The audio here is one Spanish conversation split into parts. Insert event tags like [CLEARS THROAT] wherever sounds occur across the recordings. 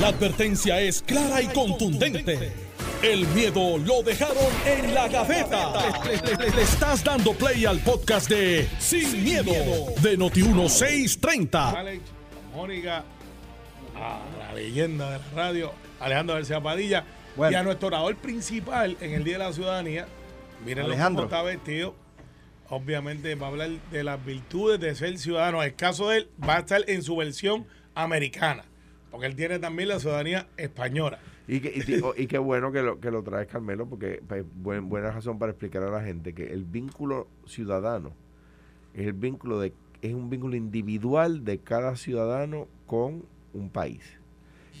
La advertencia es clara y contundente. El miedo lo dejaron en la gaveta. Le, le estás dando play al podcast de Sin, miedo, de Noti1630. Alex, Mónica, a la leyenda de la radio, Alejandro García Padilla, Bueno. y a nuestro orador principal en el Día de la Ciudadanía. Miren Alejandro. cómo está vestido. Obviamente va a hablar de las virtudes de ser ciudadano. El caso de él va a estar en su versión americana, porque él tiene también la ciudadanía española. Y, que, y, y qué bueno que lo, que lo traes, Carmelo, porque pues, buen- buena razón para explicar a la gente que el vínculo ciudadano es el vínculo de es un vínculo individual de cada ciudadano con un país.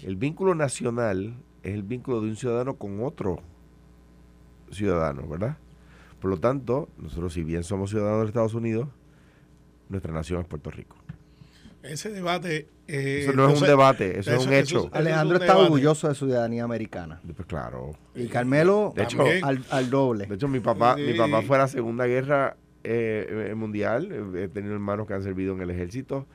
El vínculo nacional es el vínculo de un ciudadano con otro ciudadano, ¿verdad? Por lo tanto, nosotros si bien somos ciudadanos de Estados Unidos, nuestra nación es Puerto Rico. Ese debate. Eh, Eso no es un debate, eso es un hecho. eso es Alejandro un está debate. orgulloso de su ciudadanía americana. Pues claro. Y Carmelo De hecho, También. al, al doble. De hecho, mi papá, mi papá fue a la Segunda Guerra eh, eh, Mundial. He tenido hermanos que han servido en el ejército.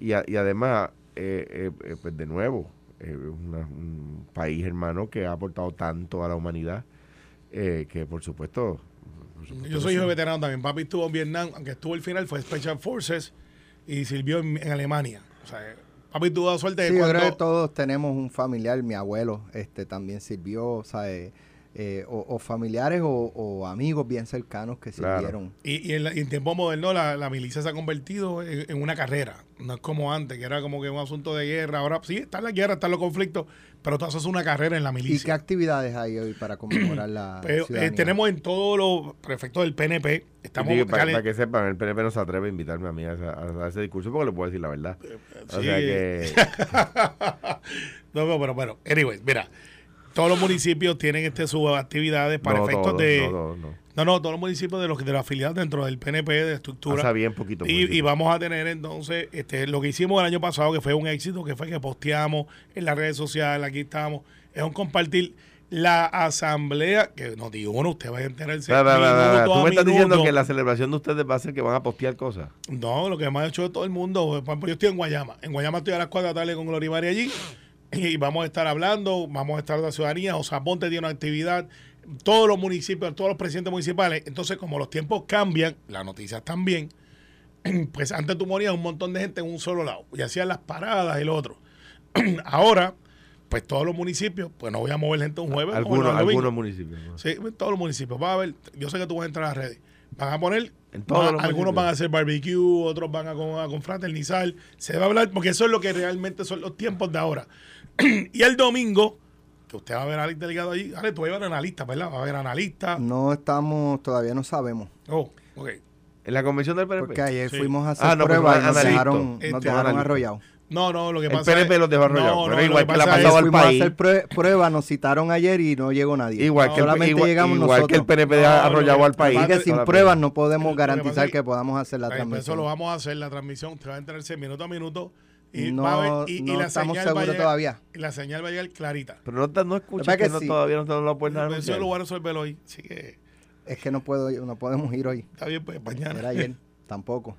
Y, a- y además, eh, eh, eh, pues de nuevo, eh, una- un país hermano que ha aportado tanto a la humanidad. eh, que por supuesto. por supuesto Yo soy hijo de veterano también. Papi estuvo en Vietnam, aunque estuvo al final, fue Special Forces y sirvió en, en Alemania. O sea, papi tuvo suerte Sí, yo creo que todos tenemos un familiar, mi abuelo este también sirvió, ¿sabe? Eh, o, o familiares o, o amigos bien cercanos que Claro. sirvieron. Y, y en, la- y en tiempo moderno la, la milicia se ha convertido en, en una carrera. No es como antes, que era como que un asunto de guerra. Ahora sí, está la guerra, están los conflictos, pero tú haces una carrera en la ¿Y qué milicia. actividades hay hoy para conmemorar la [CLEARS THROAT] Pero, eh, tenemos en todos los prefectos del PNP, estamos... Digo, para, para que sepan, el PNP no se atreve a invitarme a mí a, a ese discurso porque le puedo decir la verdad. O sí. sea que. [LAUGHS] no, no, pero bueno, anyways, mira, todos los municipios tienen este sus actividades para no, efectos todos, de... no, no. No, no, todos los municipios de los de la afiliados dentro del PNP de estructura. Pasa bien poquito. Y, y vamos a tener entonces este, lo que hicimos el año pasado, que fue un éxito, que fue que posteamos en las redes sociales, aquí estamos, es un compartir la asamblea, que nos digo, bueno, usted va a enterarse. Minuto Tú me estás diciendo que la celebración de ustedes va a ser que van a postear cosas. No, lo que me ha hecho todo el mundo, yo estoy en Guayama. En Guayama estoy a las 4 de la tarde con Gloria María allí y vamos a estar hablando, vamos a estar de la ciudadanía, o sea, Ponte tiene una actividad, todos los municipios, todos los presidentes municipales. Entonces, como los tiempos cambian, las noticias también, [CLEARS THROAT] pues antes tú morías un montón de gente en un solo lado y hacían las paradas y el otro. [CLEARS THROAT] Ahora, pues todos los municipios, pues no voy a mover gente un jueves. Algunos, municipios. ¿no? Sí, en todos los municipios. Va a ver, yo sé que tú vas a entrar a las redes. Van a poner, En todos algunos van a hacer barbecue, otros van a, a confraternizar. Se va a hablar, porque eso es lo que realmente son los tiempos de ahora. [CLEARS THROAT] y el domingo, que usted va a ver al delegado allí. Ale, tú vas a ver analistas, ¿verdad? Va a ver analistas. No estamos, todavía no sabemos. Oh, ok. En la convención del PNP. Porque ayer Sí. fuimos a hacer Ah, no, pues pruebas y nos dejaron, Este, nos dejaron arrollados. No, no, lo que El pasa PNP es... los dejó arrollados, No, pero no, igual lo que le ha pasado al fuimos país. a hacer prue- pruebas, nos citaron ayer y no llegó nadie. Igual, que el, Solamente igual, llegamos igual nosotros. que el PNP deja No, arrollado al que país. Así que sin pruebas no podemos que garantizar que podamos hacer la pues eso transmisión. lo vamos a hacer, la transmisión. Usted va a enterarse minuto a minuto. Y No, va a ver, y, y no la estamos señal va a seguros llegar- todavía. Y la señal va a llegar clarita. Pero no, te- no escuchas ¿Verdad que, que no, sí? todavía no, te lo pueden Eso anunciar. lo voy a resolver hoy. Así que Es que no puedo, no podemos ir hoy. está bien, pues mañana. Era ayer, tampoco.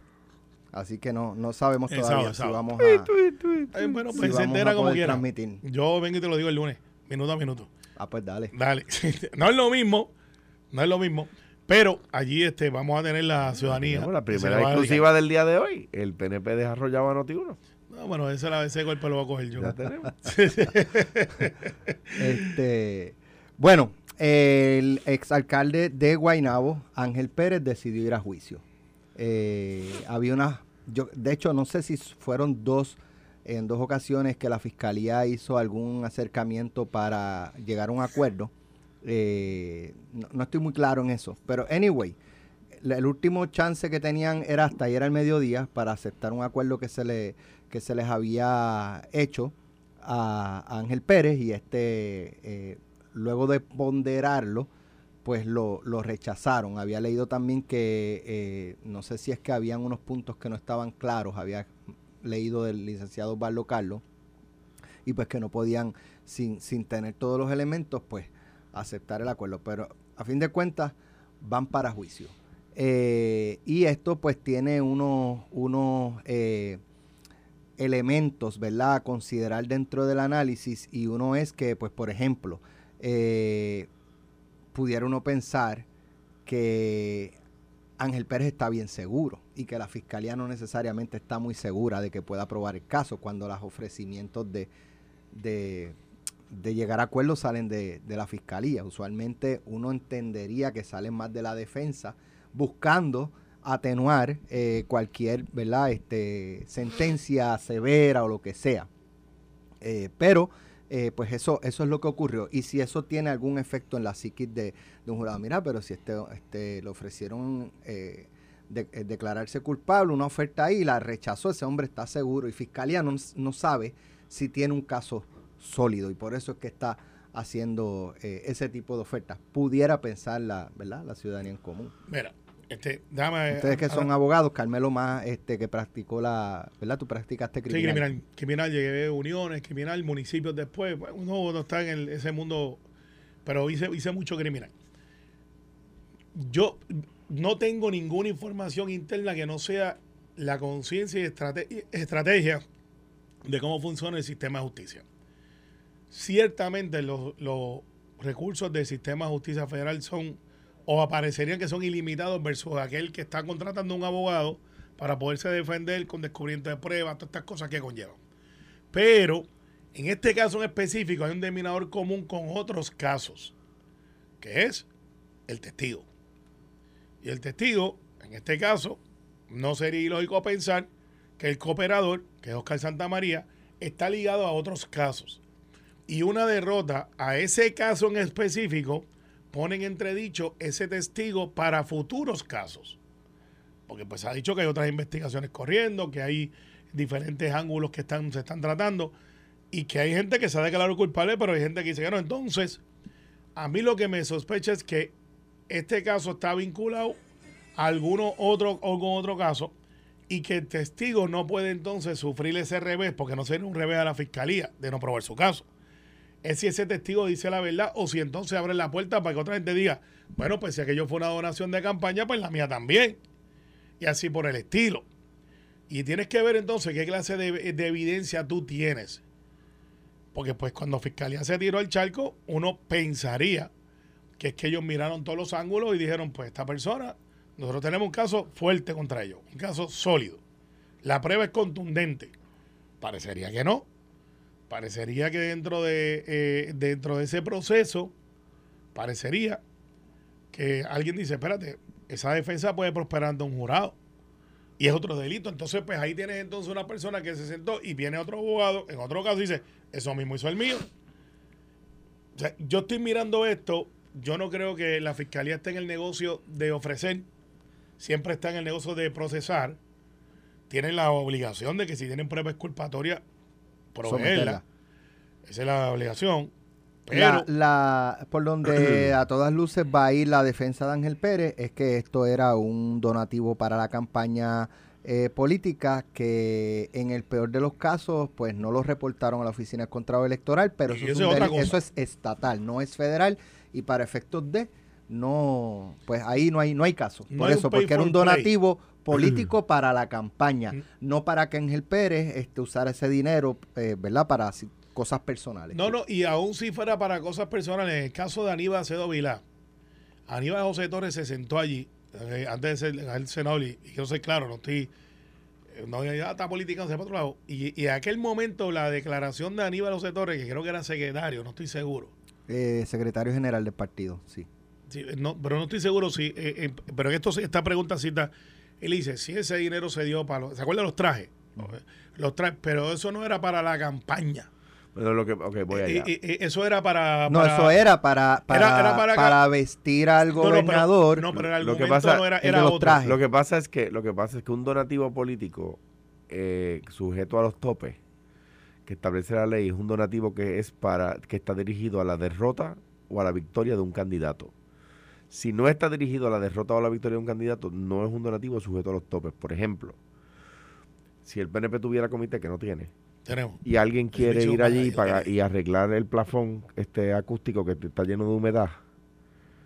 Así que no, no sabemos El todavía sábado, si vamos a, bueno, si pues se entera como quiera. transmitir. Yo vengo y te lo digo el lunes, minuto a minuto. Ah, pues dale. Dale. [LAUGHS] no es lo mismo, no es lo mismo, pero allí este vamos a tener la ciudadanía. La primera exclusiva del día de hoy. El PNP deja arrollado a Noti1. dedicar. No, bueno, ese, la- ese golpe lo voy a coger yo. Ya tenemos. [LAUGHS] Este, bueno, el exalcalde de Guaynabo, Ángel Pérez, decidió ir a juicio. Eh, había una, yo, de hecho, no sé si fueron dos, en dos ocasiones que la fiscalía hizo algún acercamiento para llegar a un acuerdo. Eh, no, no estoy muy claro en eso, pero anyway, la- el último chance que tenían era hasta ayer al mediodía para aceptar un acuerdo que se le que se les había hecho a Ángel Pérez y este eh, luego de ponderarlo pues lo, lo rechazaron. Había leído también que eh, no sé si es que habían unos puntos que no estaban claros había leído del licenciado Barlo Carlos y pues que no podían sin, sin tener todos los elementos pues aceptar el acuerdo. Pero a fin de cuentas van para juicio. Eh, y esto pues tiene unos, unos elementos, ¿verdad?, a considerar dentro del análisis y uno es que, pues, por ejemplo, eh, pudiera uno pensar que Ángel Pérez está bien seguro y que la fiscalía no necesariamente está muy segura de que pueda aprobar el caso cuando los ofrecimientos de, de, llegar a acuerdos salen de, de, la fiscalía. Usualmente uno entendería que salen más de la defensa buscando atenuar eh, cualquier ¿verdad? Este, sentencia severa o lo que sea. Eh, pero, eh, pues eso, eso es lo que ocurrió. Y si eso tiene algún efecto en la psiquis de, un jurado, mira, pero si este, este le ofrecieron declararse culpable, una oferta ahí, la rechazó, ese hombre está seguro y Fiscalía no, no sabe si tiene un caso sólido y por eso es que está haciendo ese tipo de ofertas. Pudiera pensar la, ¿verdad? la ciudadanía en común. Mira, este, Ustedes que son abogados, Carmelo más este que practicó la, ¿verdad? Tú practicaste criminal. Sí, criminal, criminal, llegué a uniones, criminal, municipios después, uno no está en ese mundo, pero hice, hice mucho criminal. Yo no tengo ninguna información interna que no sea la conciencia y estrategia de cómo funciona el sistema de justicia. Ciertamente los, los recursos del sistema de justicia federal son o aparecerían que son ilimitados versus aquel que está contratando un abogado para poderse defender con descubrimiento de pruebas, todas estas cosas que conllevan. Pero en este caso en específico hay un denominador común con otros casos, que es el testigo. Y el testigo, en este caso, no sería ilógico pensar que el cooperador, que es Oscar Santamaría, está ligado a otros casos. Y una derrota a ese caso en específico ponen entredicho ese testigo para futuros casos. Porque pues ha dicho que hay otras investigaciones corriendo, que hay diferentes ángulos que están, se están tratando y que hay gente que se ha declarado culpable, pero hay gente que dice que no. Entonces, a mí lo que me sospecha es que este caso está vinculado a alguno otro o con otro caso y que el testigo no puede entonces sufrir ese revés, porque no sería un revés a la fiscalía de no probar su caso es si ese testigo dice la verdad o si entonces abre la puerta para que otra gente diga, bueno, pues si aquello fue una donación de campaña, pues la mía también. Y así por el estilo. Y tienes que ver entonces qué clase de, evidencia tú tienes. Porque pues cuando Fiscalía se tiró al charco, uno pensaría que es que ellos miraron todos los ángulos y dijeron, pues esta persona, nosotros tenemos un caso fuerte contra ellos, un caso sólido. La prueba es contundente. Parecería que no parecería que dentro de, eh, dentro de ese proceso, parecería que alguien dice, espérate, esa defensa puede prosperar ante un jurado. Y es otro delito. Entonces, pues ahí tienes entonces una persona que se sentó y viene otro abogado, en otro caso dice, eso mismo hizo el mío. Yo estoy mirando esto, yo no creo que la fiscalía esté en el negocio de ofrecer, siempre está en el negocio de procesar. Tienen la obligación de que si tienen pruebas exculpatorias, proveerla. Esa es la obligación. Pero, la, por donde [CLEARS THROAT] a todas luces va a ir la defensa de Ángel Pérez es que esto era un donativo para la campaña eh, política que en el peor de los casos pues no lo reportaron a la Oficina de Contrato Electoral, pero eso, es, eso es estatal, no es federal y para efectos de no, pues ahí no hay no hay caso. por eso, porque era un donativo político [CLEARS THROAT] para la campaña, mm. no para que Ángel Pérez este, usara ese dinero, eh, ¿verdad? Para cosas personales. No, no, y aún si fuera para cosas personales, en el caso de Aníbal Acedo Vilá, Aníbal José Torres se sentó allí, eh, antes de ser el senador, y, quiero ser claro, no estoy, eh, no está política, no otro lado, y, en aquel momento la declaración de Aníbal José Torres, que creo que era secretario, no estoy seguro. secretario general del partido, sí. sí no, pero no estoy seguro si, pero en esto, esta pregunta cita él dice, si ese dinero se dio para... Los, ¿Se acuerdan los trajes? Los trajes, pero eso no era para la campaña. Pero lo que, okay, voy allá. eso era para, No, eso era para, para, para, vestir al gobernador. No, pero, el lo que pasa, no era, era otro. Lo que pasa es que, lo que pasa es que un donativo político eh, sujeto a los topes que establece la ley es un donativo que es para que está dirigido a la derrota o a la victoria de un candidato. Si no está dirigido a la derrota o a la victoria de un candidato, no es un donativo sujeto a los topes. Por ejemplo, si el PNP tuviera comité que no tiene, y alguien quiere ir allí y, y arreglar el plafón este acústico que está lleno de humedad,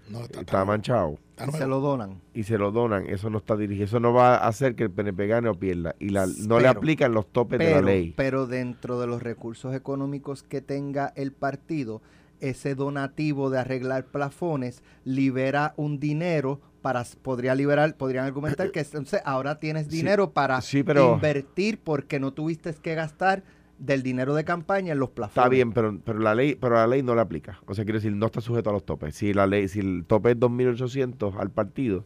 No, está, está manchado está Y se lo donan. y se lo donan, eso no está dirigido, eso no va a hacer que el PNP gane o pierda. Y la, no le aplican los topes de la ley. pero dentro de los recursos económicos que tenga el partido, ese donativo de arreglar plafones libera un dinero para podría liberar podrían argumentar que entonces ahora tienes Sí, dinero para sí, pero- invertir porque no tuviste que gastar del dinero de campaña en los plafones. Está bien, pero, pero la ley pero la ley no la aplica. O sea, quiere decir, no está sujeto a los topes. Si la ley si el tope es 2.800 al partido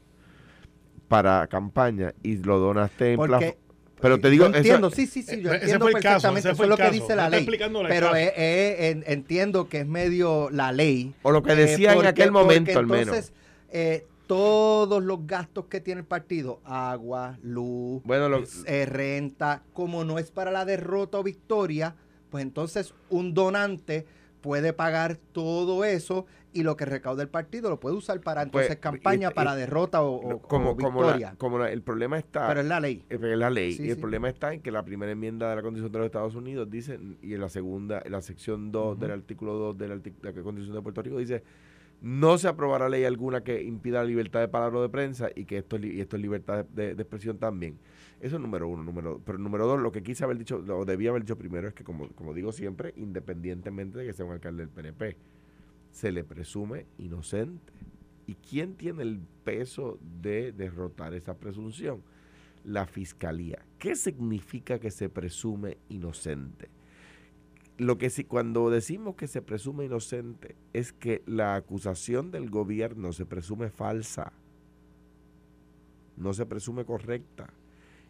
para campaña y lo donaste en Porque Pero te digo, yo eso- entiendo, sí, sí, sí, yo Eh, ese entiendo fue el caso, perfectamente, eso fue es lo que dice la ley. Pero eh, eh, en- entiendo que es medio la ley. o lo que Eh, decía en aquel momento al menos. entonces, eh, todos los gastos que tiene el partido, agua, luz, Bueno, lo- eh, renta, como no es para la derrota o victoria, pues entonces un donante puede pagar todo eso y lo que recauda el partido lo puede usar para entonces Pues, campaña, y- y- para derrota o, no, como, o como, la- victoria. como la- el problema está Pero es la ley. Es la ley. Sí, y el sí. problema está en que la primera enmienda de la Constitución de los Estados Unidos dice, y en la segunda, en la sección 2 del artículo 2 de la, de la Constitución de Puerto Rico dice, no se aprobará ley alguna que impida la libertad de palabra o de prensa y que esto, y esto es libertad de, de expresión también. Eso es número uno. Número, pero número dos, lo que quise haber dicho, o debía haber dicho primero es que, como, como digo siempre, independientemente de que sea un alcalde del PNP, se le presume inocente. ¿Y quién tiene el peso de derrotar esa presunción? La fiscalía. ¿Qué significa que se presume inocente? Lo que sí, cuando decimos que se presume inocente es que la acusación del gobierno se presume falsa, no se presume correcta.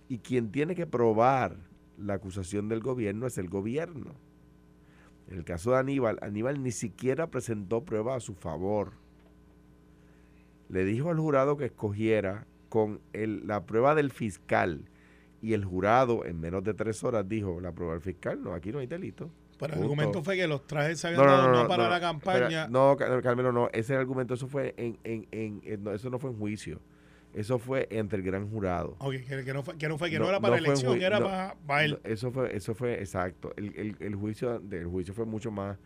Y quien tiene que probar la acusación del gobierno es el gobierno. En el caso de Aníbal, Aníbal ni siquiera presentó prueba a su favor. Le dijo al jurado que escogiera con el- la prueba del fiscal y el jurado en menos de tres horas dijo, la prueba del fiscal, no, aquí no hay delito. Pero el Punto. argumento fue que los trajes se habían dado no, para la campaña. espera, no, Car- Carmelo, no, ese argumento, eso fue en, en, en- en- no, eso no fue en juicio. Eso fue entre el gran jurado. Ok, que, que no fue, que no fue, que no, No, era para no un elección, era para, para él. Eso fue, eso fue exacto. El, el, el juicio, el juicio fue mucho más,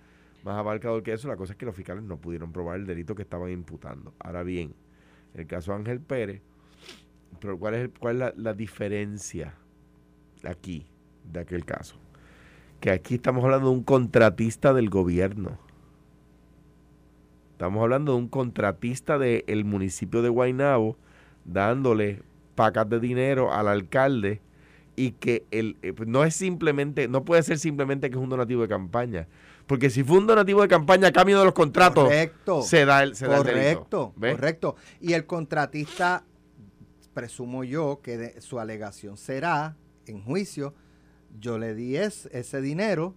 más abarcador que eso. La cosa es que los fiscales no pudieron probar el delito que estaban imputando. Ahora bien, el caso de Ángel Pérez, pero ¿cuál es, el- cuál es la, la diferencia aquí de aquel caso? Que aquí estamos hablando de un contratista del gobierno. Estamos hablando de un contratista del municipio de Guaynabo dándole pacas de dinero al alcalde y que el, eh, pues, no es simplemente, no puede ser simplemente que es un donativo de campaña. Porque si fue un donativo de campaña a cambio de los contratos, Correcto. se da el, se da el. Correcto, correcto. Y el contratista, presumo yo que de- su alegación será en juicio, yo le di es- ese dinero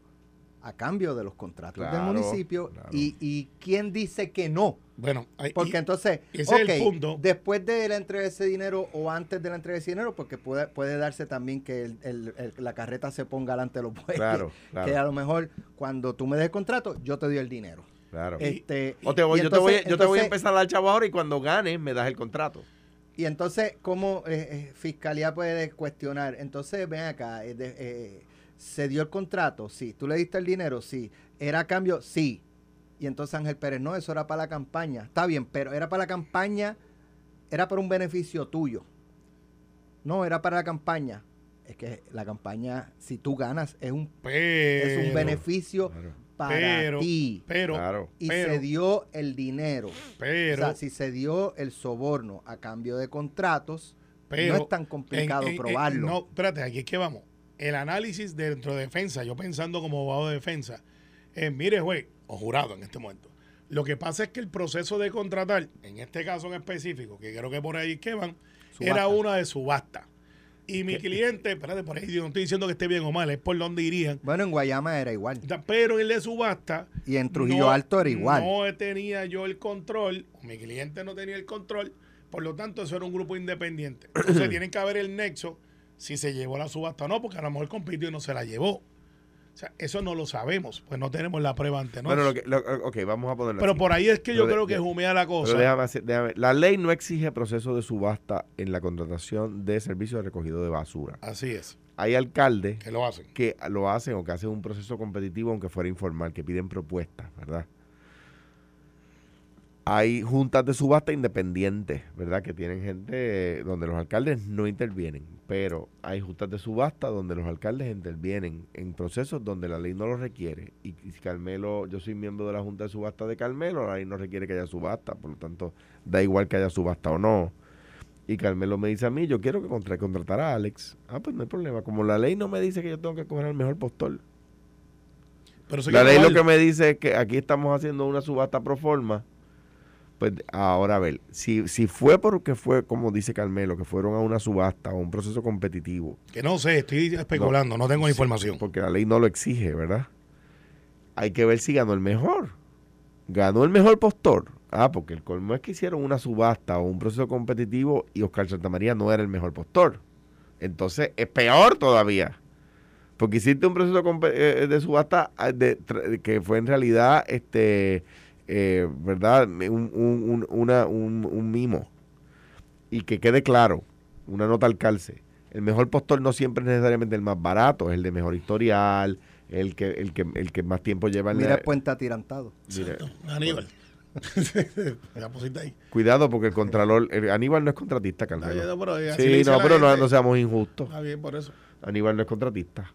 a cambio de los contratos Claro, del municipio claro. y, y quién dice que no. Bueno, Porque y- entonces, ese es el ok, punto. después de la entrega de ese dinero o antes de la entrega de ese dinero, porque puede, puede darse también que el- el- el- la carreta se ponga delante de los bueyes. Claro, [LAUGHS] claro. Que a lo mejor cuando tú me des el contrato, yo te doy el dinero. Claro. Este, o te voy, yo, te voy, entonces- yo te voy a empezar a dar chavo ahora y cuando ganes me das el contrato. Y entonces, ¿cómo eh, eh, Fiscalía puede cuestionar? Entonces, ven acá, eh, de- eh, ¿se dio el contrato? Sí. ¿Tú le diste el dinero? Sí. ¿Era a cambio? Sí. Y entonces Ángel Pérez, no, eso era para la campaña. Está bien, pero era para la campaña, era para un beneficio tuyo. No, era para la campaña. Es que la campaña, si tú ganas, es un, pero, es un beneficio Claro. para pero, ti. pero, Claro. Y pero, se dio el dinero. pero, o sea, si se dio el soborno a cambio de contratos, pero, no es tan complicado en- en- en- probarlo. no, espérate, aquí es que vamos. El análisis dentro de defensa, yo pensando como abogado de defensa, es, mire, juez, o jurado en este momento. Lo que pasa es que el proceso de contratar, en este caso en específico, que creo que por ahí que van, Subasta. era una de subasta. Y mi cliente, espérate, por ahí yo no estoy diciendo que esté bien o mal, es por donde irían. Bueno, en Guayama era igual. Pero el de subasta. Y en Trujillo Alto era igual. No tenía yo el control, mi cliente no tenía el control, por lo tanto, eso era un grupo independiente. Entonces, [CLEARS THROAT] tienen que haber el nexo si se llevó la subasta o no, porque a lo mejor compitió y no se la llevó. O sea, eso no lo sabemos, pues no tenemos la prueba ante Bueno, nosotros. lo que, lo- ok, vamos a ponerlo Pero así. por ahí es que yo de- creo que de- jumea la cosa. Pero déjame hacer- déjame- la ley no exige proceso de subasta en la contratación de servicios de recogido de basura. Así es, Hay alcaldes que lo hacen. que lo hacen o que hacen un proceso competitivo aunque fuera informal, que piden propuestas, ¿verdad? Hay juntas de subasta independientes, ¿verdad? Que tienen gente donde los alcaldes no intervienen, pero hay juntas de subasta donde los alcaldes intervienen en procesos donde la ley no lo requiere. Y, si Carmelo, yo soy miembro de la junta de subasta de Carmelo, la ley no requiere que haya subasta, por lo tanto, da igual que haya subasta o no. Y Carmelo me dice a mí, yo quiero que contra contratar a Alex. Ah, pues no hay problema. Como la ley no me dice que yo tengo que coger al mejor postor. Pero La ley lo que me dice es que aquí estamos haciendo una subasta pro forma. Pues ahora a ver, si, si fue porque fue, como dice Carmelo, que fueron a una subasta o un proceso competitivo, Que no sé, estoy especulando, no, tengo sí, información. porque la ley no lo exige, ¿verdad? Hay que ver si ganó el mejor. Ganó el mejor postor. Ah, porque el colmo es que hicieron una subasta o un proceso competitivo y Oscar Santamaría no era el mejor postor. Entonces es peor todavía. Porque hiciste un proceso eh, de subasta ah, de que fue en realidad, este, eh, ¿verdad? Un, un- un- una- un- un mimo. Y que quede claro, una nota al calce. El mejor postor no siempre es necesariamente el más barato, es el de mejor historial, el que, el que, el que más tiempo lleva en Mira la- el puente atirantado. Mira, Aníbal. La [LAUGHS] pusiste ahí. Cuidado porque el contralor, el- Aníbal no es contratista, Está Carmelo. bien, pero así le Sí, no, pero no, seamos injustos. Está bien, por eso. Aníbal no es contratista.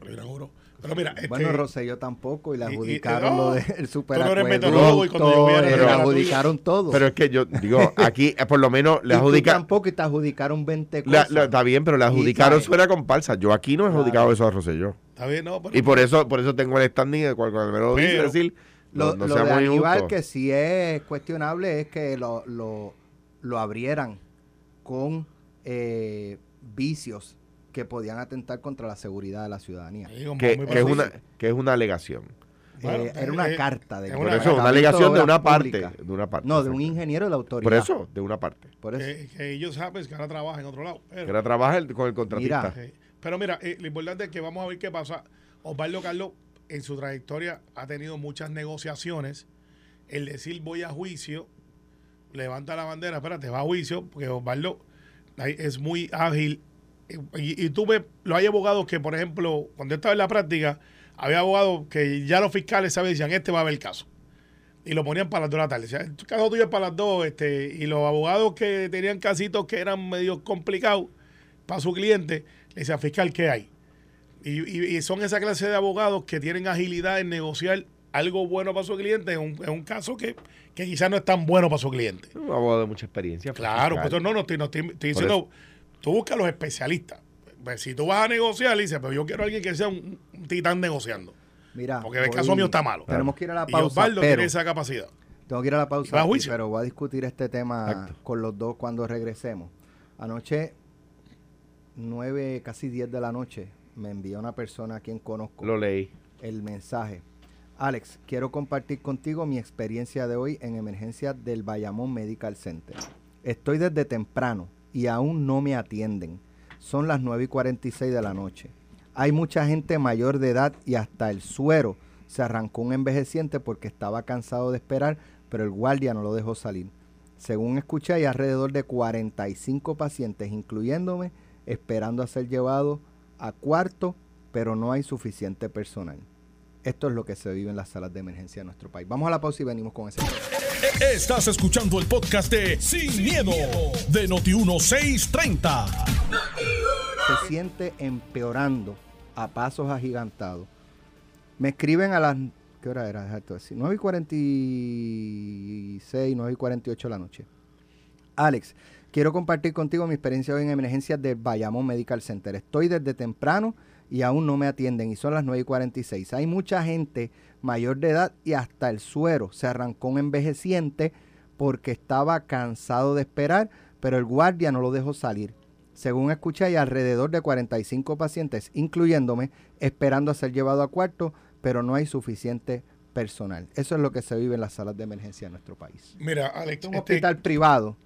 Pero yo juro. Pero mira, este, Bueno, Rosselló tampoco y le y- y- adjudicaron no, lo del tú no eres meteorólogo y superacueducto, cuando lloviera le adjudicaron todo. Pero es que yo digo, [LAUGHS] aquí eh, por lo menos le y adjudicaron. tampoco y te adjudicaron 20 La- cosas. la- está bien, pero le Y, adjudicaron suena comparsa. Yo aquí no he adjudicado Claro. eso a Rosselló. está bien, no, pero, Y por eso, por eso tengo el standing de cual cual me lo dice, decir, Lo, no, no lo de Aníbal, que sí es cuestionable, es que lo, lo, lo abrieran con eh, vicios que podían atentar contra la seguridad de la ciudadanía. Sí, que, es una, que es una alegación. Bueno, Eh, era una eh, carta de es una- eso, una alegación de una parte. De una parte. No, de un ingeniero de la autoridad. Por eso, de una parte. Por eso. que, que ellos saben que ahora trabajan en otro lado. Pero, Que ahora trabaja el- con el contratista. Mira. Pero mira, eh, lo importante es que vamos a ver qué pasa. Osvaldo Carlos, en su trayectoria, ha tenido muchas negociaciones. El decir voy a juicio, levanta la bandera, espérate, va a juicio, porque Osvaldo es muy ágil. Y, y tú ves, lo hay abogados que, por ejemplo, cuando yo estaba en la práctica, había abogados que ya los fiscales sabían, decían, este va a haber caso. Y lo ponían para las 2 de la tarde. O sea, el caso tuyo es para las 2, este, y los abogados que tenían casitos que eran medio complicados para su cliente, le decía, fiscal, ¿qué hay? Y, y- y son esa clase de abogados que tienen agilidad en negociar algo bueno para su cliente en un, en un caso que, que quizás no es tan bueno para su cliente. Un abogado de mucha experiencia. fue Claro, fiscal. pues no, no estoy, no estoy, estoy Por diciendo, tú buscas a los especialistas. Pues, si tú vas a negociar, le dices, pero yo quiero a alguien que sea un, un titán negociando. Mira, Porque el caso mío está malo. Tenemos que ir a la Y pausa, Osvaldo pero tiene esa capacidad. tengo que ir a la Y pausa, va a juicio. pero voy a discutir este tema Exacto. con los dos cuando regresemos. Anoche, nueve, casi 10 de la noche, me envió una persona a quien conozco Lo leí. el mensaje. Alex, quiero compartir contigo mi experiencia de hoy en emergencia del Bayamón Medical Center. Estoy desde temprano y aún no me atienden. Son las 9 y 46 de la noche. Hay mucha gente mayor de edad y hasta el suero se arrancó un envejeciente porque estaba cansado de esperar, pero el guardia no lo dejó salir. Según escuché, hay alrededor de 45 pacientes, incluyéndome, esperando a ser llevados a cuarto, pero no hay suficiente personal. Esto es lo que se vive en las salas de emergencia de nuestro país. Vamos a la pausa y venimos con ese. Estás escuchando el podcast de Sin, miedo, de Noti1630. se siente empeorando a pasos agigantados. Me escriben a las... ¿Qué hora era? Deja esto decir. 9 y 46, 9 y 48 de la noche. Alex, quiero compartir contigo mi experiencia hoy en emergencias del Bayamón Medical Center. Estoy desde temprano y aún no me atienden y son las 9 y 46. Hay mucha gente mayor de edad y hasta el suero se arrancó un envejeciente porque estaba cansado de esperar, pero el guardia no lo dejó salir. Según escuché, hay alrededor de 45 pacientes, incluyéndome, esperando a ser llevado a cuarto, pero no hay suficiente personal. Eso es lo que se vive en las salas de emergencia de nuestro país. Mira, Alex, un este- hospital privado,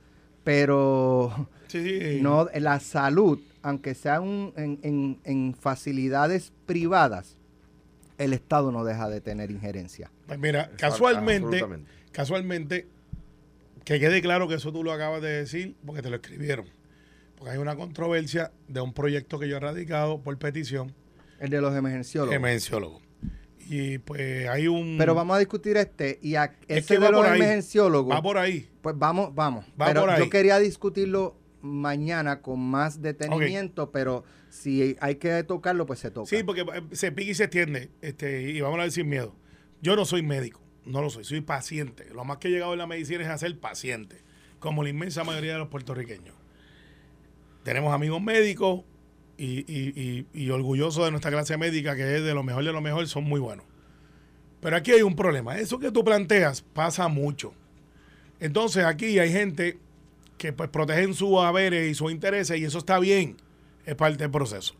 pero sí, sí, no la salud, aunque sea un- en, en- en facilidades privadas, el Estado no deja de tener injerencia. Pues mira, Exacto, casualmente, casualmente, que quede claro que eso tú lo acabas de decir porque te lo escribieron. Porque hay una controversia de un proyecto que yo he radicado por petición El de los emergenciólogos. emergenciólogo. Y pues hay un... Pero vamos a discutir este y a, Es ese que va de los emergenciólogos. Va por ahí. Pues vamos, vamos. Va pero por ahí. yo quería discutirlo mañana con más detenimiento, pero si hay que tocarlo, pues se toca. Sí, porque eh, se pica y se extiende. Este, y vamos a ver sin miedo. Yo no soy médico, no lo soy, soy paciente. Lo más que he llegado en la medicina es a ser paciente, como la inmensa mayoría de los puertorriqueños. Tenemos amigos médicos y, y, y, y orgullosos de nuestra clase médica, que es de lo mejor de lo mejor, son muy buenos. Pero aquí hay un problema. Eso que tú planteas pasa mucho. Entonces aquí hay gente que pues protegen sus haberes y sus intereses y eso está bien. Es parte del proceso.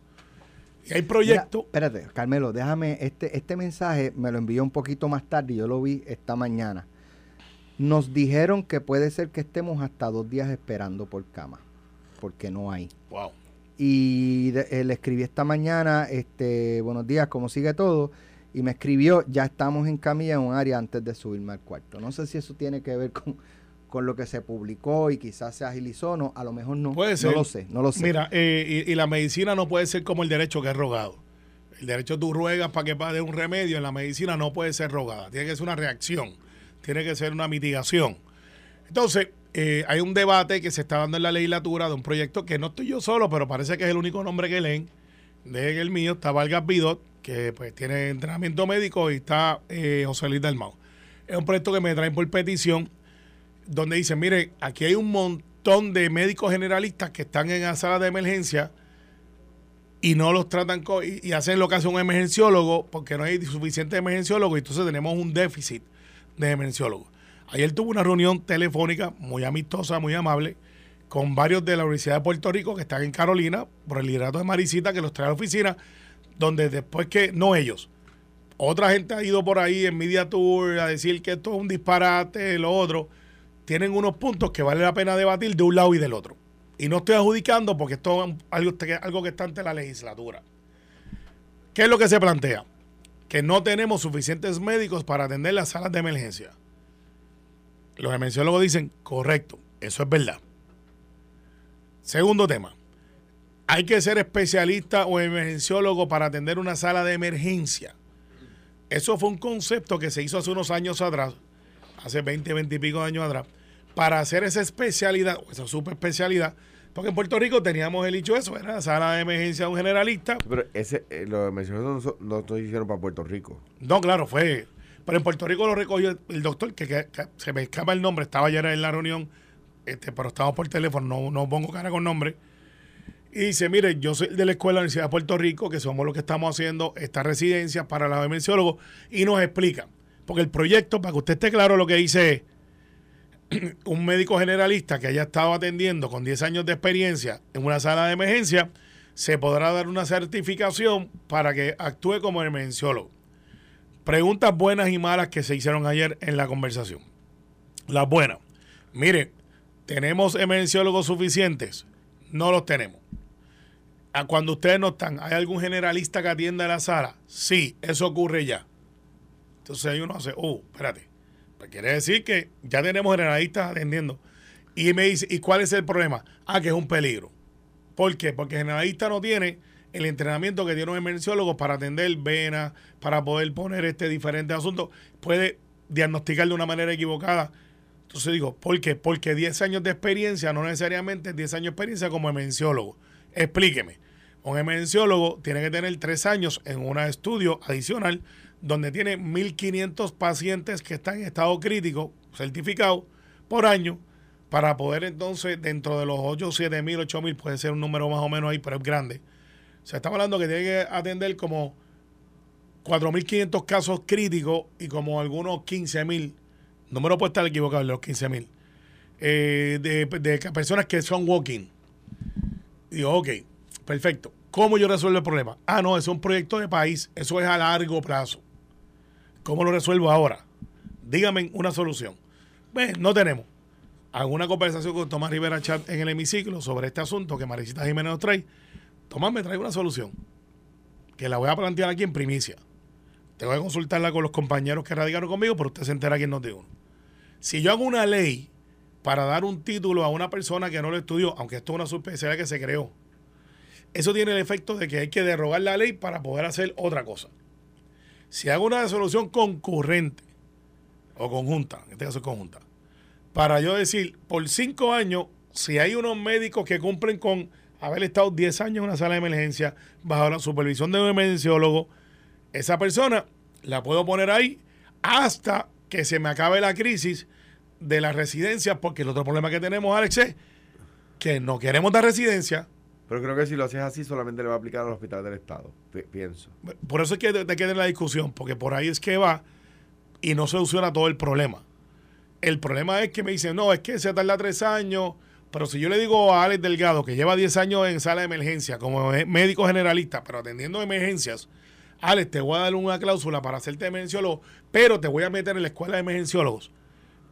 Y hay proyectos. espérate, Carmelo, déjame, este, este mensaje me lo envió un poquito más tarde y yo lo vi esta mañana. Nos dijeron que puede ser que estemos hasta dos días esperando por cama, porque no hay. Wow. Y de- eh, le escribí esta mañana, este, buenos días, ¿cómo sigue todo? Y me escribió, ya estamos en camilla en un área antes de subirme al cuarto. No sé si eso tiene que ver con, con lo que se publicó y quizás se agilizó o no, a lo mejor no. Puede ser. No lo sé, no lo sé. Mira, eh, y, y la medicina no puede ser como el derecho que es rogado. El derecho tú ruegas para que pague un remedio. En la medicina no puede ser rogada. Tiene que ser una reacción. Tiene que ser una mitigación. Entonces, eh, hay un debate que se está dando en la legislatura de un proyecto que no estoy yo solo, pero parece que es el único nombre que leen. De el mío está Vargas Bidot, que pues tiene entrenamiento médico, y está eh, José Luis Dalmau. Es un proyecto que me traen por petición donde dicen, mire, aquí hay un montón de médicos generalistas que están en la sala de emergencia y no los tratan y hacen lo que hace un emergenciólogo porque no hay suficiente emergenciólogo y entonces tenemos un déficit de emergenciólogos. Ayer tuve una reunión telefónica muy amistosa, muy amable, con varios de la Universidad de Puerto Rico que están en Carolina, por el liderato de Maricita, que los trae a la oficina, donde después que, no ellos, otra gente ha ido por ahí en Media Tour a decir que esto es un disparate, lo otro. Tienen unos puntos que vale la pena debatir de un lado y del otro. Y no estoy adjudicando porque esto es algo que está ante la legislatura. ¿Qué es lo que se plantea? Que no tenemos suficientes médicos para atender las salas de emergencia. Los emergenciólogos dicen, correcto, eso es verdad. Segundo tema, hay que ser especialista o emergenciólogo para atender una sala de emergencia. Eso fue un concepto que se hizo hace unos años atrás, hace 20, 20 y pico de años atrás, para hacer esa especialidad, o esa super especialidad, porque en Puerto Rico teníamos el hecho eso, era la sala de emergencia de un generalista. Pero ese, eh, lo no, no estoy diciendo para Puerto Rico. No, claro, fue. Pero en Puerto Rico lo recogió el, doctor, que, se me escapa el nombre, estaba ayer en la reunión, este, pero estamos por teléfono, no, no pongo cara con nombre. Y dice, mire, yo soy de la Escuela de la Universidad de Puerto Rico, que somos los que estamos haciendo estas residencias para los emergenciólogos, y nos explica. Porque el proyecto, para que usted esté claro, lo que dice [CLEARS THROAT] un médico generalista que haya estado atendiendo con 10 años de experiencia en una sala de emergencia, se podrá dar una certificación para que actúe como emergenciólogo. Preguntas buenas y malas que se hicieron ayer en la conversación. Las buenas. Mire, ¿tenemos emergenciólogos suficientes? No los tenemos. A cuando ustedes no están, ¿hay algún generalista que atienda la sala? Sí, eso ocurre ya. Entonces ahí uno hace, oh, espérate. Pues quiere decir que ya tenemos generalistas atendiendo. Y me dice, ¿y cuál es el problema? Ah, que es un peligro. ¿Por qué? Porque generalista no tiene el entrenamiento que tiene un emergenciólogo para atender venas, para poder poner este diferentes asuntos. Puede diagnosticar de una manera equivocada. Entonces digo, ¿por qué? Porque 10 años de experiencia no necesariamente es 10 años de experiencia como emergenciólogo. Explíqueme. Un emergenciólogo tiene que tener 3 años en un estudio adicional donde tiene 1.500 pacientes que están en estado crítico, certificados, por año, para poder entonces, dentro de los 8, 7 mil, 8 mil, puede ser un número más o menos ahí, pero es grande. Se está hablando que tiene que atender como 4.500 casos críticos y como algunos 15.000, número puede estar equivocado, los 15.000, eh, de, de personas que son walking. Digo, ok, perfecto. ¿Cómo yo resuelvo el problema? Ah, no, es un proyecto de país, eso es a largo plazo. ¿Cómo lo resuelvo ahora? Dígame una solución. Pues no tenemos. Alguna conversación con Tomás Rivera Chat en el hemiciclo sobre este asunto que Marisita Jiménez nos trae. Tomás me trae una solución que la voy a plantear aquí en primicia. Tengo que consultarla con los compañeros que radicaron conmigo, pero usted se entera quién nos dijo. uno. Si yo hago una ley para dar un título a una persona que no lo estudió, aunque esto es una subespecialidad que se creó, eso tiene el efecto de que hay que derrogar la ley para poder hacer otra cosa. si hago una resolución concurrente o conjunta, en este caso es conjunta, para yo decir, por cinco años, si hay unos médicos que cumplen con haber estado 10 años en una sala de emergencia bajo la supervisión de un emergenciólogo, esa persona la puedo poner ahí hasta que se me acabe la crisis de la residencia, porque el otro problema que tenemos, Alex, es que no queremos dar residencia. Pero creo que si lo haces así solamente le va a aplicar a los hospitales del Estado, pi- pienso. Por eso es que te, te queda en la discusión, porque por ahí es que va y no soluciona todo el problema. El problema es que me dicen, no, es que se tarda tres años, pero si yo le digo a Alex Delgado, que lleva 10 años en sala de emergencia como médico generalista, pero atendiendo emergencias, Alex, te voy a dar una cláusula para hacerte emergenciólogo, pero te voy a meter en la escuela de emergenciólogos.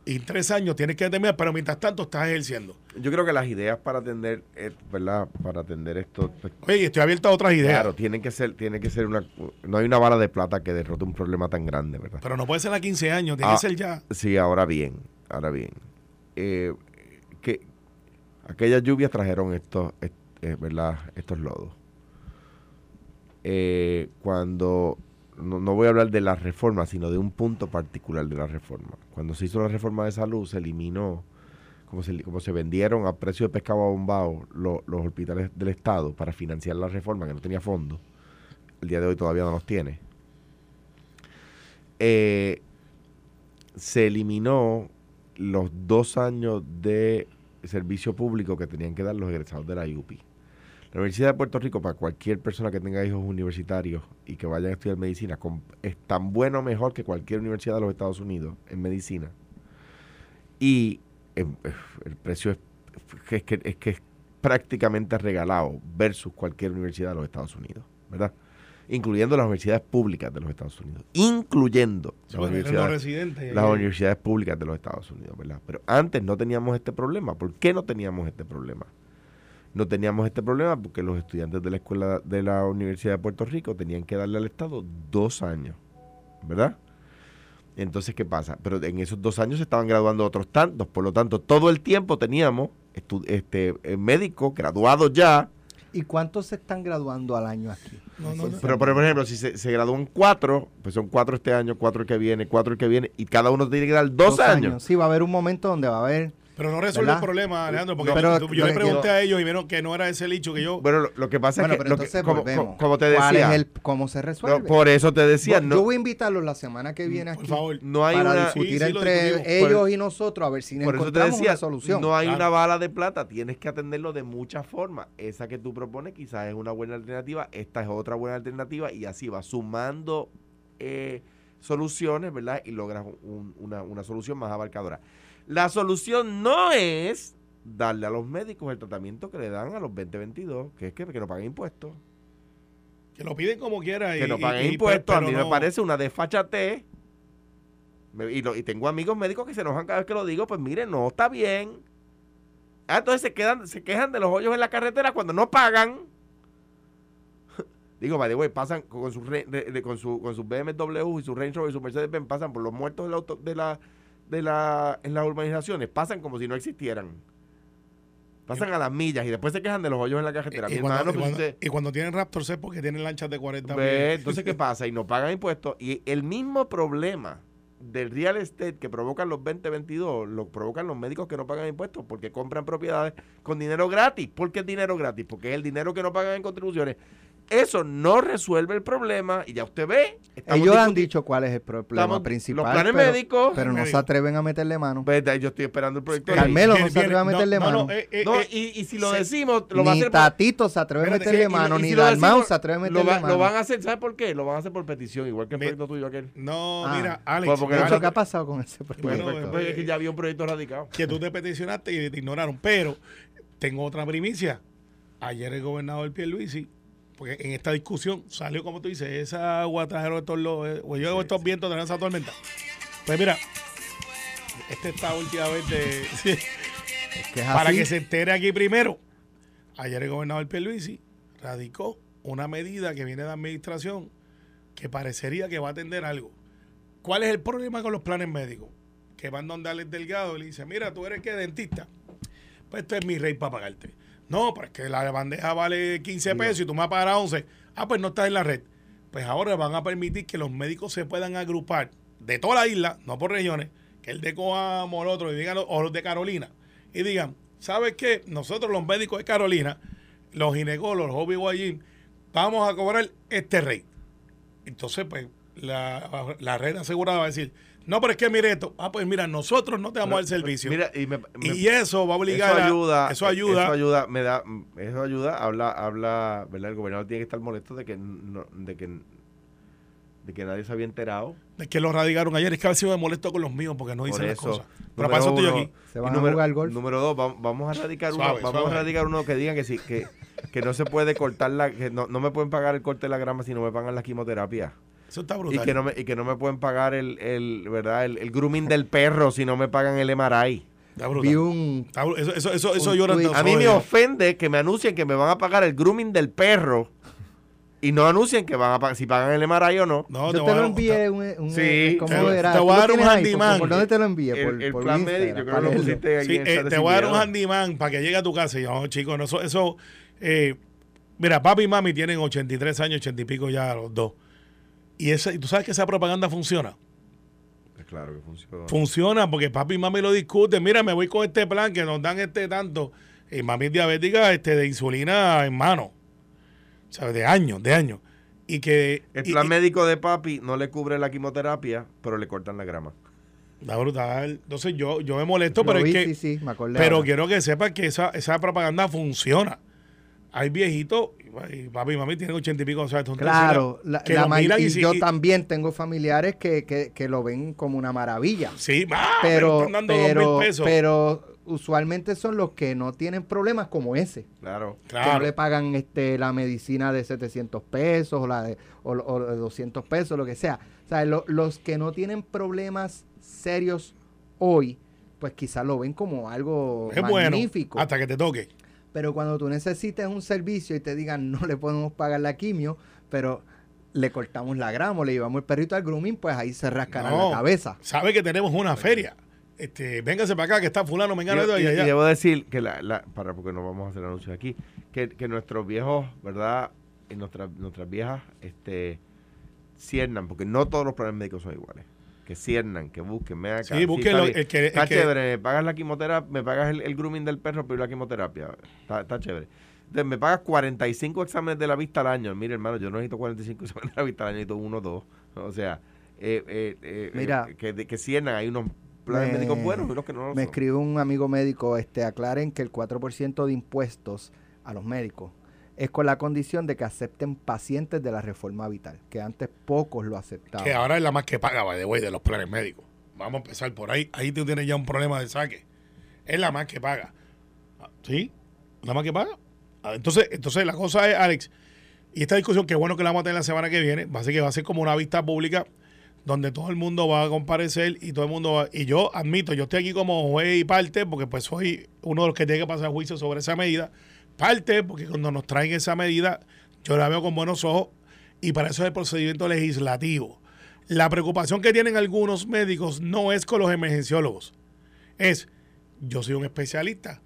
Y en tres años tienes que terminar, pero mientras tanto estás ejerciendo. Yo creo que las ideas para atender, eh, ¿verdad? Para atender esto, pues, Oye, estoy abierto a otras ideas. claro, tienen que ser, tiene que ser una, no hay una bala de plata que derrote un problema tan grande, ¿verdad? Pero no puede ser a 15 años, tiene Ah, que ser ya. Sí, ahora bien, ahora bien. Eh, aquellas lluvias trajeron estos, est- eh, ¿verdad? estos lodos. Eh, cuando, no, no voy a hablar de la reforma, sino de un punto particular de la reforma. Cuando se hizo la reforma de salud, se eliminó, como se, como se vendieron a precio de pescado abombado lo- los hospitales del Estado para financiar la reforma, que no tenía fondos. El día de hoy todavía no los tiene. Eh, se eliminó los dos años de servicio público que tenían que dar los egresados de la IUPI. La Universidad de Puerto Rico, para cualquier persona que tenga hijos universitarios y que vayan a estudiar medicina, es tan bueno o mejor que cualquier universidad de los Estados Unidos en medicina. Y eh, eh, el precio es, es que, es que es prácticamente regalado versus cualquier universidad de los Estados Unidos, ¿verdad? Incluyendo las universidades públicas de los Estados Unidos. Incluyendo las universidades las públicas de los Estados Unidos, ¿verdad? Pero antes no teníamos este problema. ¿Por qué no teníamos este problema? No teníamos este problema porque los estudiantes de la escuela de la Universidad de Puerto Rico tenían que darle al Estado dos años, ¿verdad? Entonces, ¿qué pasa? Pero en esos dos años se estaban graduando otros tantos, por lo tanto, todo el tiempo teníamos este, eh, médicos graduados ya, ¿Y cuántos se están graduando al año aquí? No, no, no. pero, por ejemplo, si se, se gradúan cuatro, pues son cuatro este año, cuatro el que viene, cuatro el que viene, y cada uno tiene que dar dos, años. Sí, va a haber un momento donde va a haber. Pero no resuelve ¿Verdad? el problema, Alejandro, porque Pero yo, yo le pregunté a ellos y vieron que no era ese el hecho que yo... Bueno, lo, lo que pasa Bueno, es que, pero lo que- entonces como, te ¿Cuál decía, es el, ¿Cómo se no, resuelve? por eso te decía, Yo- no, yo voy a invitarlos la semana que viene aquí por favor. no hay para una, discutir Sí, sí, lo entre ellos Por- y nosotros a ver si por eso te encontramos decía, una solución. no hay Claro. una bala de plata, tienes que atenderlo de muchas formas. Esa que tú propones quizás es una buena alternativa, esta es otra buena alternativa y así va sumando eh, soluciones, ¿verdad? Y logras un- una, una solución más abarcadora. La solución no es darle a los médicos el tratamiento que le dan a los 2022, que es que, que no paguen impuestos. Que lo piden como quiera. que y, no y- paguen y- impuestos, a pero mí me no- parece una desfachatez. Y, y tengo amigos médicos que se enojan cada vez que lo digo, pues miren, no está bien. Ah, entonces se quedan, se quejan de los hoyos en la carretera cuando no pagan. [LAUGHS] Digo, by the way, pasan con sus con su, con sus BMW y su Range Rover y su Mercedes Benz, pasan por los muertos de la, auto- de la, de la, en las urbanizaciones, pasan como si no existieran. Pasan a las millas y después se quejan de los hoyos en la carretera. y, cuando, hermano, y cuando- usted- y cuando tienen Raptor es porque tienen lanchas de 40 Ve, entonces, ¿qué pasa? Y no pagan impuestos. Y el mismo problema del real estate que provocan los 2022 lo provocan los médicos que no pagan impuestos porque compran propiedades con dinero gratis. ¿Por qué es dinero gratis? Porque es el dinero que no pagan en contribuciones. Eso no resuelve el problema y ya usted ve. Ellos han dicho cuál es el problema estamos- principal. Los planes pero, médicos. pero no se atreven a meterle mano. Yo estoy esperando el proyecto. Carmelo no se atreve a meterle no, mano. No, eh, eh, No, eh, y, y si lo decimos, lo va a ni hacer. Tatito se atreve a meterle y- y mano, si ni lo Dalmau se atreve a lo, meterle va- mano. lo van a hacer, ¿sabes por qué? Lo van a hacer por petición, igual que el Me- proyecto tuyo aquel. No, Ah. mira, Alex, Pues porque ¿Eso Alex, qué ha pasado con ese proyecto? Bueno, pues, es que ya había un proyecto radicado. que tú te peticionaste y te ignoraron. Pero tengo otra primicia. Ayer el gobernador Pierluisi, porque en esta discusión salió, como tú dices, esa agua trajeron estos, lo- eh, o yo estos vientos trajeron esa tormenta. Pues mira, este está últimamente... [LAUGHS] Es que es Para así. que se entere aquí primero, ayer el gobernador Pierluisi radicó una medida que viene de administración que parecería que va a atender algo. ¿Cuál es el problema con los planes médicos? Que van donde Alex Delgado y le dice, mira, tú eres que dentista. Pues este es mi rey para pagarte. No, pues que la bandeja vale 15 pesos y tú me vas a pagar 11. Ah, pues no estás en la red. pues ahora van a permitir que los médicos se puedan agrupar de toda la isla, no por regiones, que el de Coamo o el otro, y digan, o los de Carolina, y digan, ¿sabes qué? Nosotros los médicos de Carolina, los ginecólogos, los OB vamos a cobrar este rey. Entonces, pues, la, la red asegurada va a decir, no, pero es que mire esto. Ah, pues mira, nosotros no te damos el servicio. Mira, y, me, y, eso va a obligar eso ayuda, eso ayuda. Eso ayuda, me da, eso ayuda, habla, habla, ¿verdad? El gobernador tiene que estar molesto de que, no, de que de que nadie se había enterado. De que lo radicaron ayer. Es que a veces me molesto con los míos porque no dicen las cosas. Pero para eso estoy aquí. Se van a número, jugar golf. Número dos, vamos, a radicar uno, vamos a radicar uno que digan que sí, que, que no se puede cortar la, que no, no me pueden pagar el corte de la grama si no me pagan la quimioterapia. Eso está brutal. Y que no me, y que no me pueden pagar el, el ¿verdad? El, grooming del perro si no me pagan el MRI. Está brutal. Un, eso, eso, eso, eso llora A mí me ofende que me anuncien que me van a pagar el grooming del perro y no anuncien que van a pagar, si pagan el MRI o no. no Yo te, lo envié un, un sí, ¿cómo te, era? te voy a dar un handyman. ¿Por, dónde te lo envié? Por, el, plan médico, yo creo que lo pusiste ahí. Sí, eh, te voy a dar un handyman para que llegue a tu casa. Y yo, no, chicos, no, eso, eso eh, mira, papi y mami tienen 83 años, 80 y pico ya los dos. Y, esa, tú sabes que esa propaganda funciona. Claro que funciona. Funciona porque papi y mami lo discuten. Mira, me voy con este plan que nos dan este tanto. Y mami es diabética este, de insulina en mano. ¿Sabes? De años, de años. Y que. El plan médico de papi no le cubre la quimioterapia, pero le cortan la grama. Está brutal. Entonces yo, yo me molesto, pero es que. pero quiero que sepas que esa, esa propaganda funciona. Hay viejitos y papi y mami tienen ochenta y pico, o claro, la, y, yo también tengo familiares que, que, que, lo ven como una maravilla. Sí, pero, pero, pero, usualmente son los que no tienen problemas como ese. Claro, claro. Que no le pagan este la medicina de 700 pesos o la de, o, de 200 pesos, lo que sea. O sea, los que no tienen problemas serios hoy, pues quizás lo ven como algo es magnífico. hasta que te toque. Pero cuando tú necesites un servicio y te digan no le podemos pagar la quimio, pero le cortamos la grama, le llevamos el perrito al grooming, pues ahí se rascará la cabeza. Sabe que tenemos una feria. Este, véngase para acá que está fulano, me y, y, y, debo decir que la, para porque no vamos a hacer anuncios aquí, que, que nuestros viejos, ¿verdad? En nuestras nuestras viejas este ciernan, porque no todos los planes médicos son iguales que ciernan, que busquen, me acá. Sí, busquen el que, Está chévere, me pagas la quimioterapia, me pagas el, grooming del perro, pero la quimioterapia. Está, chévere. Entonces, me pagas 45 exámenes de la vista al año. Mire, hermano, yo no necesito 45 [LAUGHS] exámenes de la vista al año, necesito uno o dos. O sea, eh, eh, eh, Mira, que, que ciernan, hay unos planes médicos buenos y que no lo Me escribe un amigo médico, este aclaren que el 4% de impuestos a los médicos es con la condición de que acepten pacientes de la reforma vital, que antes pocos lo aceptaban. Que ahora es la más que paga, by the way, de los planes médicos. Vamos a empezar por ahí. Ahí tú tienes ya un problema de saque. Es la más que paga. Ah, ¿Sí? ¿La más que paga? Ah, entonces, entonces la cosa es, Alex, y esta discusión, que bueno que la vamos a tener la semana que viene, va a ser que va a ser como una vista pública donde todo el mundo va a comparecer y todo el mundo va, y yo admito, yo estoy aquí como juez y parte porque pues soy uno de los que tiene que pasar juicio sobre esa medida, Parte, porque cuando nos traen esa medida, yo la veo con buenos ojos y para eso es el procedimiento legislativo. La preocupación que tienen algunos médicos no es con los emergenciólogos, es yo soy un especialista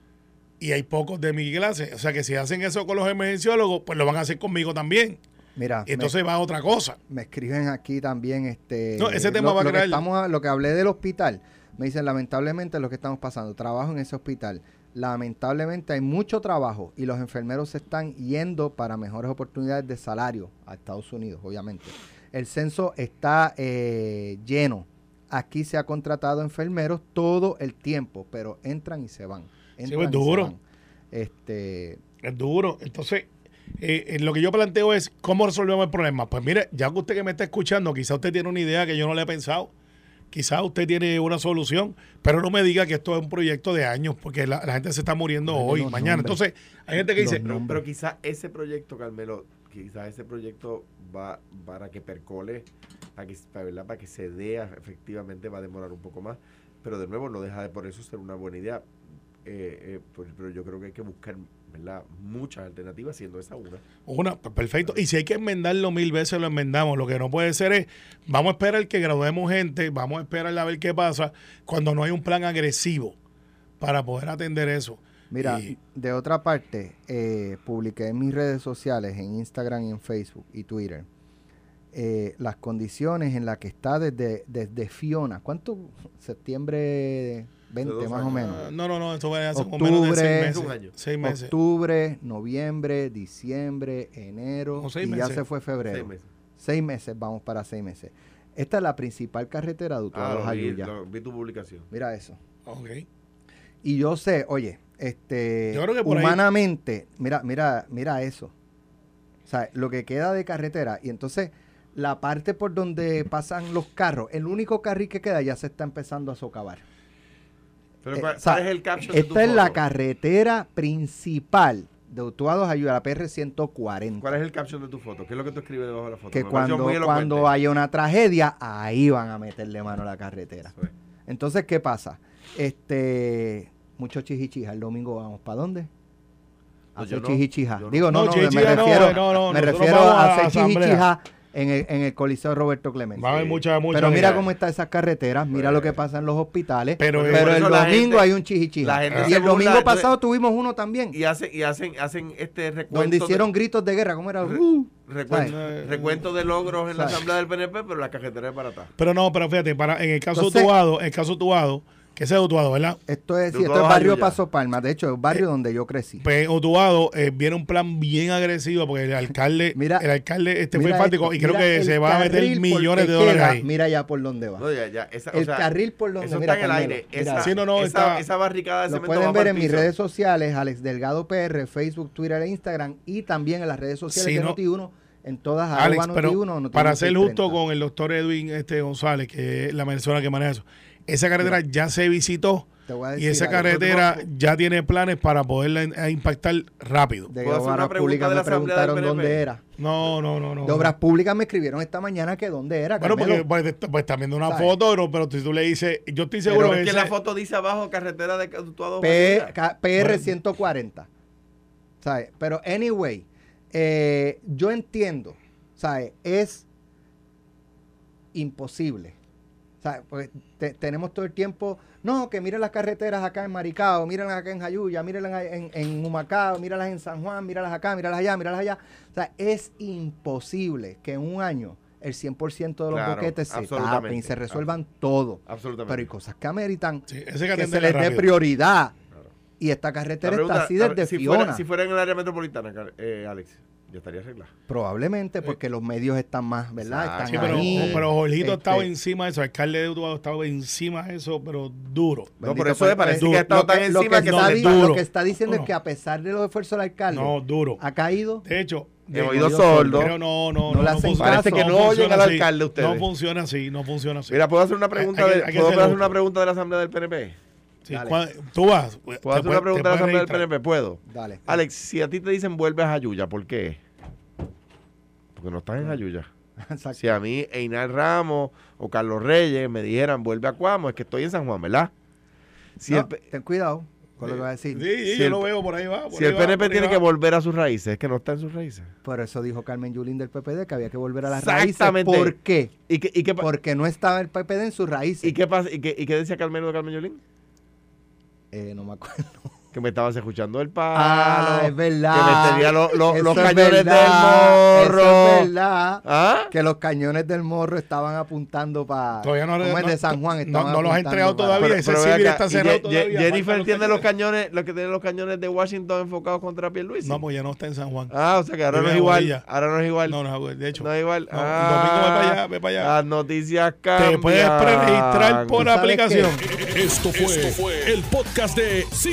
y hay pocos de mi clase, o sea que si hacen eso con los emergenciólogos, pues lo van a hacer conmigo también. Mira, entonces va a otra cosa. Me escriben aquí también este No, ese tema va a crear lo que, estamos, lo que hablé del hospital. Me dicen, lamentablemente lo que estamos pasando, trabajo en ese hospital lamentablemente hay mucho trabajo y los enfermeros se están yendo para mejores oportunidades de salario a Estados Unidos, obviamente. El censo está eh, lleno. Aquí se ha contratado enfermeros todo el tiempo, pero entran y se van. sí, es duro. Este, es duro. Entonces, eh, lo que yo planteo es, ¿cómo resolvemos el problema? Pues mire, ya que usted que me está escuchando, quizá usted tiene una idea que yo no le he pensado quizás usted tiene una solución, pero no me diga que esto es un proyecto de años, porque la, gente se está muriendo hoy, mañana. Entonces, hay gente que dice... pero quizás ese proyecto, Carmelo, quizás ese proyecto va para que percole, para que, para, que se dé efectivamente, va a demorar un poco más, pero de nuevo no deja de por eso ser una buena idea. Eh, eh, pero yo creo que hay que buscar muchas alternativas, siendo esa una. Una, pues, perfecto. Y si hay que enmendarlo mil veces, lo enmendamos. Lo que no puede ser es, vamos a esperar que graduemos gente, vamos a esperar a ver qué pasa cuando no hay un plan agresivo para poder atender eso. Mira, de otra parte, eh, publiqué en mis redes sociales, en Instagram y en Facebook y Twitter, eh, las condiciones en las que está desde, desde Fiona. ¿Cuánto? Septiembre 20 dos más o menos. Ah, No, no, no, esto va a ser como menos de Octubre, seis meses. un año. Seis meses. Octubre, noviembre, diciembre, enero seis y ya se fue febrero. Seis meses. Seis meses, vamos para seis meses. Esta es la principal carretera de Ah, Utuado lo vi, lo- vi tu publicación. Mira eso. Ok. Y yo sé, oye, este Yo creo que por ahí- humanamente, mira, mira, mira eso. O sea, lo que queda de carretera y entonces la parte por donde pasan los carros, el único carril que queda ya se está empezando a socavar. Pero Eh, ¿cuál, o sea, cuál es el caption de tu Esta es la carretera principal de Utuado Jayuya, la PR 140. ¿Cuál es el caption de tu foto? ¿Qué es lo que tú escribes debajo de la foto? que Me cuando, cuando haya una tragedia, ahí van a meterle mano a la carretera. Entonces, ¿qué pasa? Este, muchos chichichijas. El domingo vamos para dónde? A yo hacer no, chichichija. yo no. Digo, no, No, no, me refiero, no, no, me refiero a a hacer asamblea. En el, en el Coliseo Roberto Clemente. Va a haber mucha, mucha Pero mira cómo están esas carreteras, mira lo que pasa en los hospitales. Pero- Pero, el domingo gente- hay un gente Y el burla, domingo entonces- pasado tuvimos uno también, Y hacen, y hacen, hacen este recuento. donde de- hicieron gritos de guerra. ¿Cómo era? Re- Uh, recuento, ¿sabes? recuento de logros en la asamblea del PNP, pero la carretera es barata. Pero no, pero fíjate, para, en el caso Entonces- Tuado, en el caso Tuado, que ese es Utuado, ¿verdad? Esto es, sí, De esto es barrio. Paso Palma. De hecho, es el barrio donde yo crecí. Pues en Utuado eh, viene un plan bien agresivo porque el alcalde, [LAUGHS] Mira- el alcalde este fue enfático esto, y creo que se va a meter millones de dólares queda, ahí. Mira ya por dónde va. No, ya, ya, esa- o El sea, carril por donde Eso mira, está en el aire. mira. Esa, Sí, no, no, esa, está- esa barricada de Lo cemento pueden va ver en mis redes sociales, Alex Delgado PR, Facebook, Twitter e Instagram y también en las redes sociales Sí, de no- Noti1, en todas Alex, arroba pero Noti1, Noti1 para ser justo 630. con el doctor Edwin este González, que es la persona que maneja eso, esa carretera ya se visitó Te voy a y esa carretera ya tiene planes para poderla impactar rápido. de ¿Puedo hacer una Obras pregunta Públicas de la me preguntaron dónde era. No, no, no, no. De Obras Públicas me escribieron esta mañana que dónde era, Bueno, porque pues, pues, están viendo una ¿Sabes? foto, pero, pero si tú le dices, yo estoy seguro Pero que es que ese- la foto dice abajo carretera de PR 140. ¿Sabes? Pero, anyway, eh, yo entiendo, ¿sabes? Es imposible. Te- tenemos todo el tiempo, no, que miren las carreteras acá en Maricao, mírenlas acá en Jayuya, mírenlas en, en Humacao, míralas en San Juan, míralas acá, míralas allá, míralas allá. O sea, es imposible que en un año el 100% de los Claro, boquetes se tapen y se resuelvan todo. Absolutamente. Pero hay cosas que ameritan Sí, que se les dé prioridad. Claro. Y esta carretera pregunta, está así desde si Fiona. fuera, si fuera en el área metropolitana, eh, Alex, ya estaría arreglada. Probablemente porque los medios están más, ¿verdad? Exacto. Están Sí, pero, ahí. pero Jorgito Este, estaba encima de eso, el alcalde de Utuado estaba encima de eso, pero duro. No, por eso me parece eh, que ha estado tan encima que que, está, duro. lo que está diciendo No. es que a pesar de los esfuerzos del alcalde, No, duro. ha caído. De hecho, de- oído oído sordo. pero no, no, No no, no Parece que no oyen al así. alcalde ustedes. No funciona así, no funciona así. Mira, ¿puedo hacer una pregunta, Hay de, hay ¿puedo hacer una pregunta de la Asamblea del PNP? Sí, tú vas. ¿Puedo hacer una pregunta de la Asamblea del PNP? ¿Puedo? Dale. Alex, si a ti te dicen vuelve a Jayuya, ¿por qué? Porque no estás en Jayuya. [LAUGHS] Exacto. Si a mí Einar Ramos o Carlos Reyes me dijeran vuelve a Cuamo, es que estoy en San Juan, ¿verdad? Si No, el, ten cuidado con lo que va a decir. Sí, sí, Si yo el- lo veo por ahí va. por si ahí el PNP tiene va. que volver a sus raíces, es que no está en sus raíces. Por eso dijo Carmen Yulín del PPD que había que volver a las raíces. Exactamente. ¿Por qué? ¿Y pa- Porque no estaba el PPD en sus raíces. ¿y qué pasa? ¿Y qué, y qué decía Carmelo de Carmen Yolín? Eh, no me acuerdo. Que me estabas escuchando el palo. Ah, es verdad. Que me tenía lo- lo- Eso los es cañones verdad, del morro. Eso es verdad. ¿Ah? Que los cañones del morro estaban apuntando para. Todavía no, ¿Cómo es no- de San Juan? no- no los ha entregado para- todavía. Pero- ese pero ven civil acá, está y cerrado Ye- todavía, Ye- faltan Jennifer tiene los cañones. cañones, lo que tiene los cañones de Washington enfocados contra Pierluisi. No, pues ya no está en San Juan. Ah, o sea que ahora no es igual. Ahora no es igual. No, no, de hecho. No es igual. No, Ah, domingo ve para allá, ve para allá. Las noticias cambian. Te puedes preregistrar por ¿Tú sabes aplicación. Esto fue, el podcast de Sin,